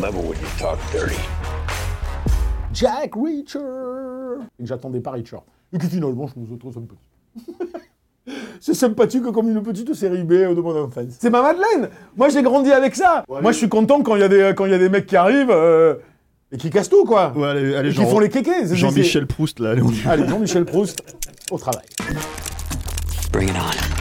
Never when you talk dirty? Jack Reacher Et que j'attendais pas Reacher. Et que finalement, je trouve ça sympathique. C'est sympathique comme une petite série B de mon enfance. C'est ma Madeleine Moi, j'ai grandi avec ça Moi, je suis content quand il y, a des- quand il y a des mecs qui arrivent euh, et qui cassent tout, quoi Ouais, allez, allez Et qui font les kékés c'est- Jean-Michel Proust, là, allez, on y c'est- va. Allez, Jean-Michel Proust, au travail. Bring it on.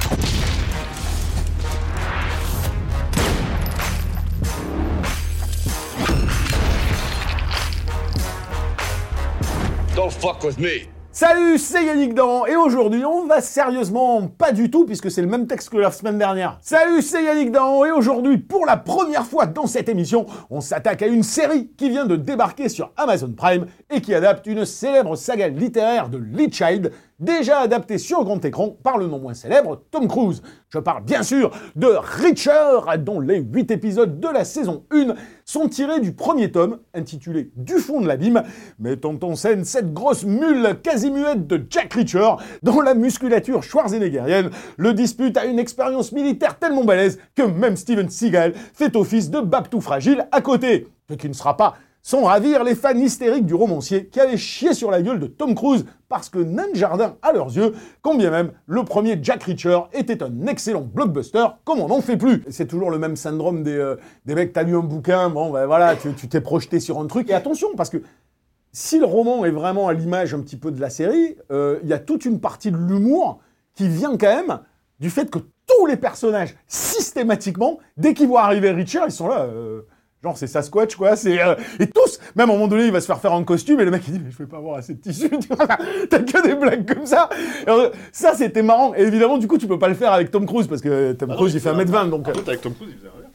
Salut, c'est Yannick Dan, et aujourd'hui on va sérieusement, pas du tout, puisque c'est le même texte que la semaine dernière. Salut, c'est Yannick Dan, et aujourd'hui, pour la première fois dans cette émission, on s'attaque à une série qui vient de débarquer sur Amazon Prime et qui adapte une célèbre saga littéraire de Lee Child, déjà adaptée sur grand écran par le non moins célèbre Tom Cruise. Je parle bien sûr de Reacher, dont les 8 épisodes de la saison 1 sont tirés du premier tome, intitulé Du fond de l'abîme, mettant en scène cette grosse mule quasi muette de Jack Reacher, dont la musculature schwarzeneggerienne le dispute à une expérience militaire tellement balèze que même Steven Seagal fait office de babtou fragile à côté. Ce qui ne sera pas sans ravir les fans hystériques du romancier qui avaient chié sur la gueule de Tom Cruise parce que nain de jardin à leurs yeux, quand bien même le premier Jack Reacher était un excellent blockbuster comme on n'en fait plus. C'est toujours le même syndrome des, euh, des mecs, t'as lu un bouquin, bon ben voilà, tu t'es projeté sur un truc. Et attention, parce que si le roman est vraiment à l'image un petit peu de la série, euh, il y a toute une partie de l'humour qui vient quand même du fait que tous les personnages, systématiquement, dès qu'ils voient arriver Richard, ils sont là. euh, Genre c'est Sasquatch quoi, c'est euh, et tous, même à un moment donné il va se faire faire un costume et le mec il dit mais je vais pas avoir assez de tissu, tu vois, t'as que des blagues comme ça. Alors, ça c'était marrant et évidemment du coup tu peux pas le faire avec Tom Cruise parce que Tom Cruise il fait 1m20 donc En fait, avec Tom Cruise, il faisait l'inverse.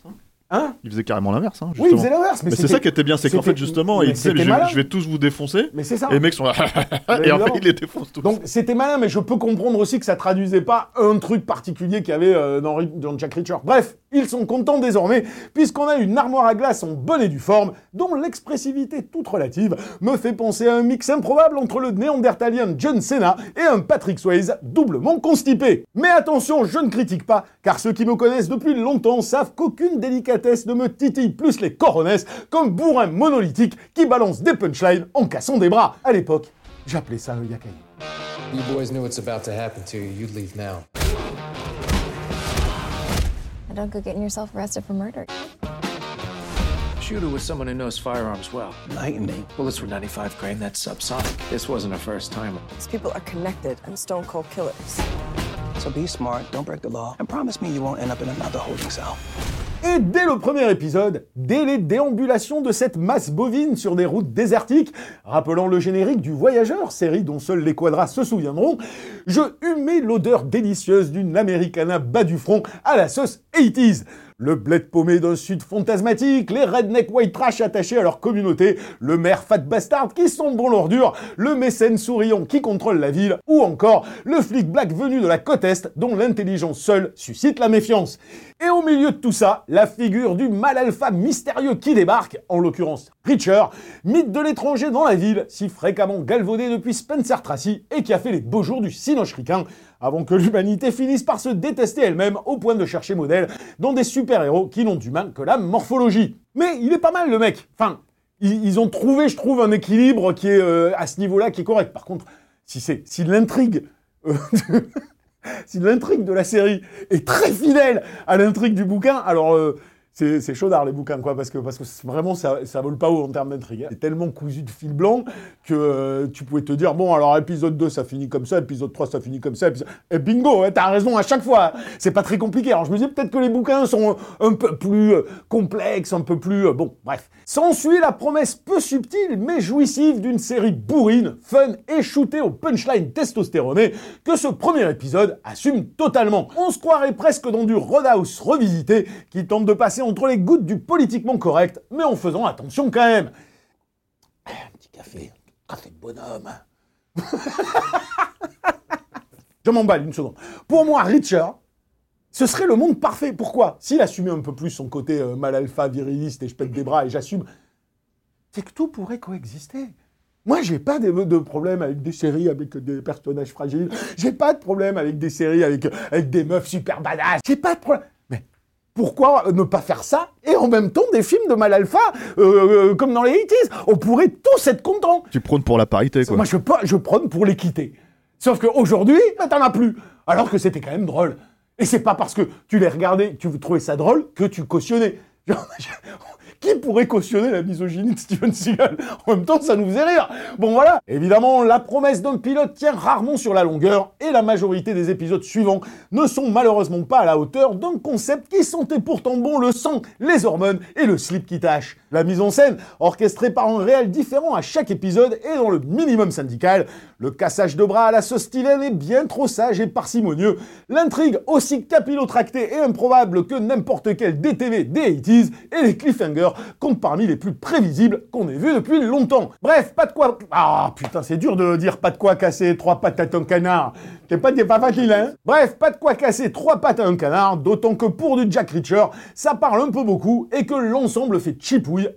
Hein. Il faisait carrément l'inverse. Hein, Oui il faisait l'inverse mais, Mais c'est ça qui était bien, c'est qu'en fait, justement, il disait, je, vais tous vous défoncer. Mais c'est ça. Et les mecs sont là. Et en fait, il les défonce tous. Donc c'était malin, mais je peux comprendre aussi que ça traduisait pas un truc particulier qu'il y avait euh, dans Jack Reacher. Bref, ils sont contents désormais, puisqu'on a une armoire à glace en bonne et due forme, dont l'expressivité toute relative me fait penser à un mix improbable entre le néandertalien John Cena et un Patrick Swayze doublement constipé. Mais attention, je ne critique pas, car ceux qui me connaissent depuis longtemps savent qu'aucune délicatesse ne me titille plus les coronesses comme bourrin monolithique qui balance des punchlines en cassant des bras. À l'époque, j'appelais ça un yakai. You boys knew what's about to happen to you. You'd leave now. And don't go getting yourself arrested for murder. Shooter was someone who knows firearms well. Lightning. Bullets were 95 grain, that's subsonic. This wasn't a first timer. These people are connected and stone cold killers. So be smart, don't break the law, and promise me you won't end up in another holding cell. Et dès le premier épisode, dès les déambulations de cette masse bovine sur des routes désertiques, rappelant le générique du Voyageur, série dont seuls les quadras se souviendront, je humais l'odeur délicieuse d'une Americana bas du front à la sauce 80s. Le bled paumé d'un sud fantasmatique, les redneck white trash attachés à leur communauté, le maire fat bastard qui sent bon l'ordure, le mécène souriant qui contrôle la ville, ou encore le flic black venu de la côte Est dont l'intelligence seule suscite la méfiance. Et au milieu de tout ça, la figure du mal alpha mystérieux qui débarque, en l'occurrence Reacher, mythe de l'étranger dans la ville, si fréquemment galvaudé depuis Spencer Tracy et qui a fait les beaux jours du cinoche ricain, avant que l'humanité finisse par se détester elle-même au point de chercher modèle dans des super-héros qui n'ont d'humain que la morphologie. Mais il est pas mal le mec. Enfin, ils, ont trouvé, je trouve, un équilibre qui est euh, à ce niveau-là qui est correct. Par contre, si l'intrigue euh, si l'intrigue de la série est très fidèle à l'intrigue du bouquin, alors euh, c'est chaudard les bouquins quoi parce que parce que vraiment ça ça vole pas haut en termes d'intrigue. hein. C'est tellement cousu de fil blanc que euh, tu pouvais te dire bon alors épisode 2 ça finit comme ça, épisode 3 ça finit comme ça, épisode- et bingo, hein, t'as raison à chaque fois. C'est pas très compliqué. Alors je me disais peut-être que les bouquins sont un peu plus euh, complexes, un peu plus euh, bon, bref. S'ensuit la promesse peu subtile mais jouissive d'une série bourrine, fun et shootée au punchline testostéroné que ce premier épisode assume totalement. On se croirait presque dans du Roadhouse revisité qui tente de passer entre les gouttes du politiquement correct, mais en faisant attention quand même. Un petit café, café de bonhomme. Je m'emballe une seconde. Pour moi, Richard, ce serait le monde parfait. Pourquoi? S'il assumait un peu plus son côté euh, mal alpha, viriliste et je pète des bras et j'assume, c'est que tout pourrait coexister. Moi, j'ai pas de, de problème avec des séries avec des personnages fragiles. J'ai pas de problème avec des séries avec, avec des meufs super badass. J'ai pas de problème. Pourquoi ne pas faire ça et en même temps des films de mal alpha euh, euh, comme dans les 80s On pourrait tous être contents. Tu prônes pour la parité, quoi. Moi, je, je prône pour l'équité. Sauf qu'aujourd'hui, bah, t'en as plus. Alors que c'était quand même drôle. Et c'est pas parce que tu les regardais, tu trouvais ça drôle, que tu cautionnais. Qui pourrait cautionner la misogynie de Steven Seagal En même temps, ça nous faisait rire. Bon, voilà. Évidemment, la promesse d'un pilote tient rarement sur la longueur, et la majorité des épisodes suivants ne sont malheureusement pas à la hauteur d'un concept qui sentait pourtant bon le sang, les hormones et le slip qui tâche. La mise en scène, orchestrée par un réel différent à chaque épisode, est dans le minimum syndical. Le cassage de bras à la sauce est bien trop sage et parcimonieux. L'intrigue, aussi capillotractée et improbable que n'importe quel DTV des 80s, et les cliffhangers comptent parmi les plus prévisibles qu'on ait vus depuis longtemps. Bref, pas de quoi... Ah putain, c'est dur de dire pas de quoi casser trois pattes à ton canard. T'es pas, pas facile, hein Bref, pas de quoi casser trois pattes à un canard, d'autant que pour du Jack Reacher, ça parle un peu beaucoup et que l'ensemble fait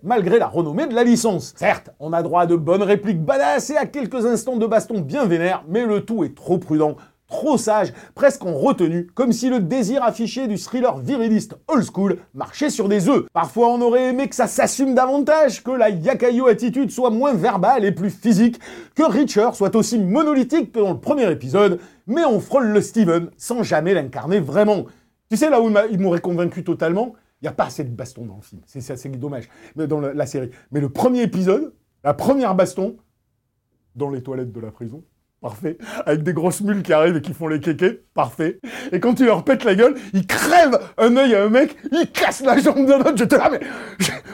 malgré la renommée de la licence. Certes, on a droit à de bonnes répliques badass et à quelques instants de baston bien vénères, mais le tout est trop prudent, trop sage, presque en retenue, comme si le désir affiché du thriller viriliste old school marchait sur des œufs. Parfois, on aurait aimé que ça s'assume davantage, que la Yakayo attitude soit moins verbale et plus physique, que Reacher soit aussi monolithique que dans le premier épisode, mais on frôle le Steven sans jamais l'incarner vraiment. Tu sais là où il m'aurait convaincu totalement Il n'y a pas assez de baston dans le film, c'est assez dommage, mais dans la, série. Mais le premier épisode, la première baston, dans les toilettes de la prison, parfait, avec des grosses mules qui arrivent et qui font les kékés, parfait. Et quand tu leur pètes la gueule, ils crèvent un œil à un mec, ils cassent la jambe d'un autre, j'étais là, mais...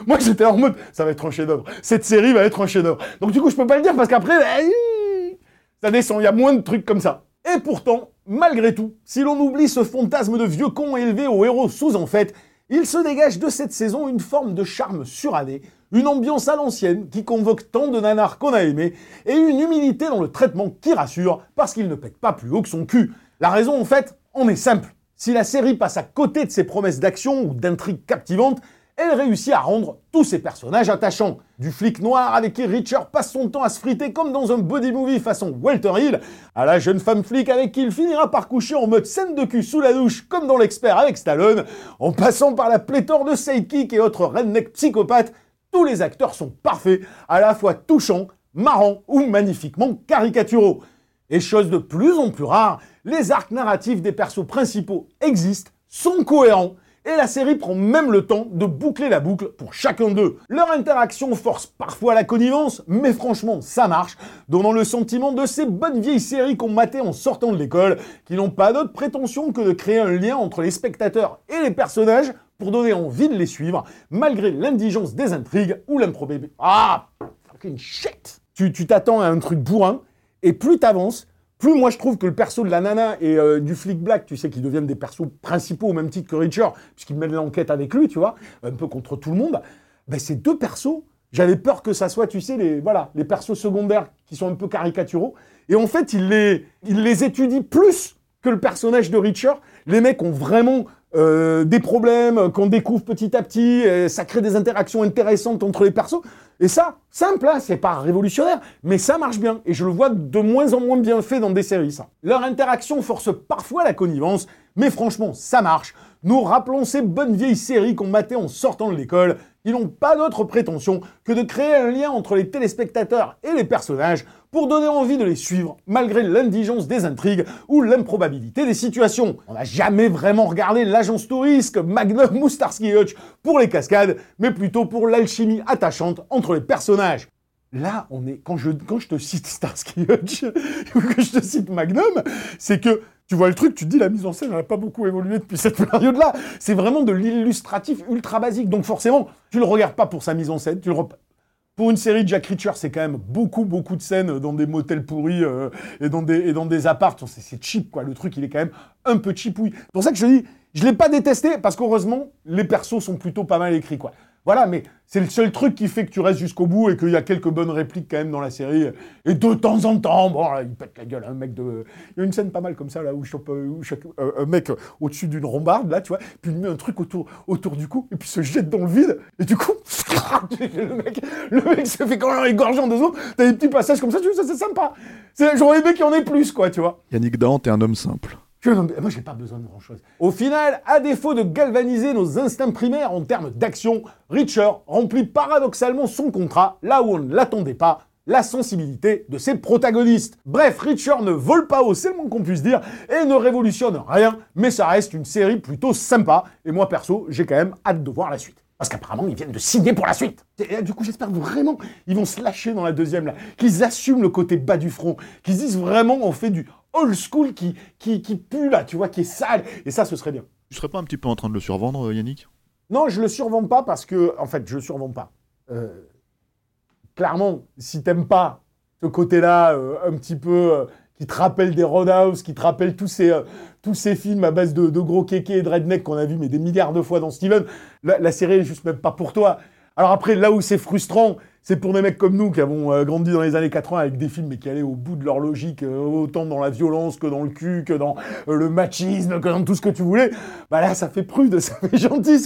Moi j'étais en mode, ça va être un chef-d'œuvre, cette série va être un chef-d'œuvre. Donc du coup je peux pas le dire parce qu'après, eh, ça descend, il y a moins de trucs comme ça. Et pourtant, malgré tout, si l'on oublie ce fantasme de vieux con élevé au héros sous en fait, il se dégage de cette saison une forme de charme suranné, une ambiance à l'ancienne qui convoque tant de nanars qu'on a aimés, et une humilité dans le traitement qui rassure, parce qu'il ne pète pas plus haut que son cul. La raison, en fait, en est simple. Si la série passe à côté de ses promesses d'action ou d'intrigues captivantes, elle réussit à rendre tous ses personnages attachants. Du flic noir avec qui Richard passe son temps à se friter comme dans un body movie façon Walter Hill, à la jeune femme flic avec qui il finira par coucher en mode scène de cul sous la douche comme dans l'expert avec Stallone, en passant par la pléthore de sidekicks et autres redneck psychopathes, tous les acteurs sont parfaits, à la fois touchants, marrants ou magnifiquement caricaturaux. Et chose de plus en plus rare, les arcs narratifs des persos principaux existent, sont cohérents, et la série prend même le temps de boucler la boucle pour chacun d'eux. Leur interaction force parfois la connivence, mais franchement, ça marche, donnant le sentiment de ces bonnes vieilles séries qu'on matait en sortant de l'école, qui n'ont pas d'autre prétention que de créer un lien entre les spectateurs et les personnages pour donner envie de les suivre, malgré l'indigence des intrigues ou l'improbabilité. Ah Fucking shit Tu t'attends à un truc bourrin, et plus t'avances, plus moi je trouve que le perso de la nana et euh, du flic black, tu sais, qui deviennent des persos principaux au même titre que Richard, puisqu'ils mènent l'enquête avec lui, tu vois, un peu contre tout le monde, ben ces deux persos, j'avais peur que ça soit, tu sais, les, voilà, les persos secondaires qui sont un peu caricaturaux, et en fait, il les, il les étudie plus que le personnage de Richard. Les mecs ont vraiment euh, des problèmes qu'on découvre petit à petit, et ça crée des interactions intéressantes entre les persos. Et ça, simple, hein, c'est pas révolutionnaire, mais ça marche bien. Et je le vois de moins en moins bien fait dans des séries, ça. Leur interaction force parfois la connivence, mais franchement, ça marche. Nous rappelons ces bonnes vieilles séries qu'on matait en sortant de l'école, qui n'ont pas d'autre prétention que de créer un lien entre les téléspectateurs et les personnages pour donner envie de les suivre, malgré l'indigence des intrigues ou l'improbabilité des situations. On n'a jamais vraiment regardé l'agence touriste Magnum ou Starsky Hutch pour les cascades, mais plutôt pour l'alchimie attachante entre les personnages. Là, on est quand je quand je te cite Starsky Hutch ou que je te cite Magnum, c'est que tu vois le truc, tu te dis la mise en scène n'a pas beaucoup évolué depuis cette période-là. C'est vraiment de l'illustratif ultra basique. Donc forcément, tu le regardes pas pour sa mise en scène, tu le pour une série de Jack Reacher, c'est quand même beaucoup, beaucoup de scènes dans des motels pourris euh, et dans des, apparts. C'est cheap, quoi. Le truc, il est quand même un peu cheap, C'est pour ça que je dis, je l'ai pas détesté, parce qu'heureusement, les persos sont plutôt pas mal écrits, quoi. Voilà, mais c'est le seul truc qui fait que tu restes jusqu'au bout et qu'il y a quelques bonnes répliques quand même dans la série. Et de temps en temps, bon, il pète la gueule, un mec de. Il y a une scène pas mal comme ça, là, où, chope, où euh, un mec au-dessus d'une rambarde, là, tu vois, puis il met un truc autour, du cou, et puis se jette dans le vide, et du coup, le mec, le mec se fait quand même égorger en deux secondes. T'as des petits passages comme ça, tu vois, ça c'est sympa. J'aurais aimé qu'il y en ait plus, quoi, tu vois. Yannick Dahan, t'es un homme simple. Moi, j'ai pas besoin de grand-chose. Au final, à défaut de galvaniser nos instincts primaires en termes d'action, Richer remplit paradoxalement son contrat là où on ne l'attendait pas, la sensibilité de ses protagonistes. Bref, Richer ne vole pas haut, c'est le moins qu'on puisse dire, et ne révolutionne rien, mais ça reste une série plutôt sympa, et moi perso, j'ai quand même hâte de voir la suite. Parce qu'apparemment, ils viennent de signer pour la suite. Et du coup, j'espère vraiment ils vont se lâcher dans la deuxième, là. Qu'ils assument le côté bas du front. Qu'ils disent vraiment, on fait du old school qui, qui, qui pue là, tu vois, qui est sale. Et ça, ce serait bien. Tu serais pas un petit peu en train de le survendre, euh, Yannick? Non, je le survends pas parce que, en fait, je le survends pas. Euh, clairement, si t'aimes pas ce côté-là, euh, un petit peu, qui te rappelle des Roadhouse, qui te rappelle tous ces, tous ces films à base de, gros kékés et de redneck qu'on a vu mais des milliards de fois dans Steven, la, la série est juste même pas pour toi. Alors après, là où c'est frustrant, c'est pour des mecs comme nous qui avons euh, grandi dans les années 80 avec des films mais qui allaient au bout de leur logique, euh, autant dans la violence que dans le cul, que dans euh, le machisme, que dans tout ce que tu voulais. Bah là, ça fait prude, ça fait gentil.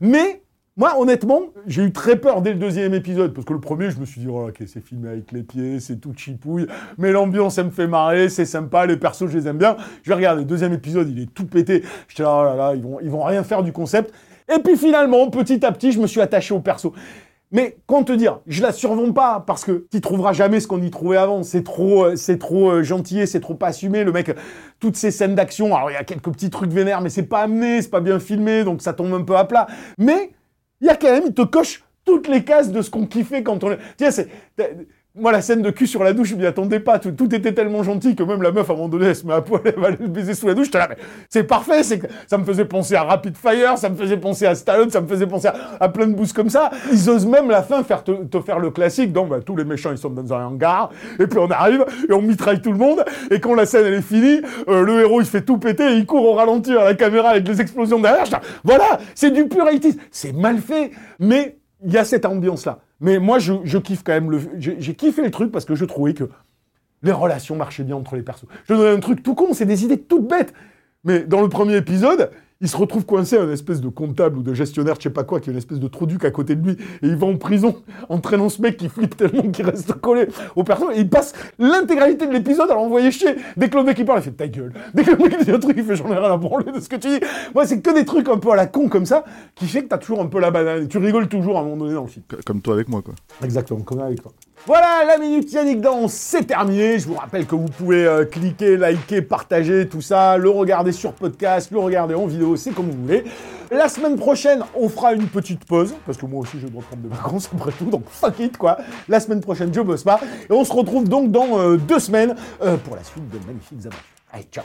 Mais moi, honnêtement, j'ai eu très peur dès le deuxième épisode, parce que le premier, je me suis dit, oh, ok, c'est filmé avec les pieds, c'est tout chipouille, mais l'ambiance, elle me fait marrer, c'est sympa, les persos, je les aime bien. Je vais regarder, le deuxième épisode, il est tout pété. J'étais là, oh là là, ils vont, ils vont rien faire du concept. Et puis finalement, petit à petit, je me suis attaché au perso. Mais comment te dire, je la survends pas parce que tu trouveras jamais ce qu'on y trouvait avant. C'est trop, euh, c'est trop euh, gentil, c'est trop assumé. Le mec, toutes ces scènes d'action, alors il y a quelques petits trucs vénères, mais c'est pas amené, c'est pas bien filmé, donc ça tombe un peu à plat. Mais il y a quand même, il te coche toutes les cases de ce qu'on kiffait quand on. Tiens, c'est moi, la scène de cul sur la douche, je m'y attendais pas. Tout, était tellement gentil que même la meuf, à un moment donné, elle se met à poil, elle va le baiser sous la douche. C'est parfait. Ça me faisait penser à Rapid Fire, ça me faisait penser à Stallone, ça me faisait penser à, plein de boosts comme ça. Ils osent même la fin faire te, te faire le classique. Donc, bah, tous les méchants, ils sont dans un hangar. Et puis on arrive et on mitraille tout le monde. Et quand la scène elle est finie, euh, le héros il fait tout péter et il court au ralenti à la caméra avec les explosions derrière. Voilà, c'est du pur 80 C'est mal fait, mais il y a cette ambiance-là. Mais moi, je, kiffe quand même le. J'ai kiffé le truc parce que je trouvais que les relations marchaient bien entre les persos. Je donne un truc tout con, c'est des idées toutes bêtes. Mais dans le premier épisode, il se retrouve coincé à une espèce de comptable ou de gestionnaire, je sais pas quoi, qui a une espèce de trou duc à côté de lui, et il va en prison, entraînant ce mec qui flippe tellement qu'il reste collé aux personnes, et il passe l'intégralité de l'épisode à l'envoyer chier. Dès que le mec il parle, il fait ta gueule. Dès que le mec dit un truc, il fait j'en ai rien à branler de ce que tu dis. Moi, c'est que des trucs un peu à la con comme ça, qui fait que t'as toujours un peu la banane, et tu rigoles toujours à un moment donné dans le film. Comme toi avec moi, quoi. Exactement, comme avec toi. Voilà, la minute Yannick Dans, c'est terminé. Je vous rappelle que vous pouvez euh, cliquer, liker, partager, tout ça, le regarder sur podcast, le regarder en vidéo, c'est comme vous voulez. La semaine prochaine, on fera une petite pause, parce que moi aussi je dois prendre des vacances après tout, donc fuck it quoi. La semaine prochaine, je bosse pas. Et on se retrouve donc dans euh, deux semaines euh, pour la suite de magnifiques aventures. Allez, ciao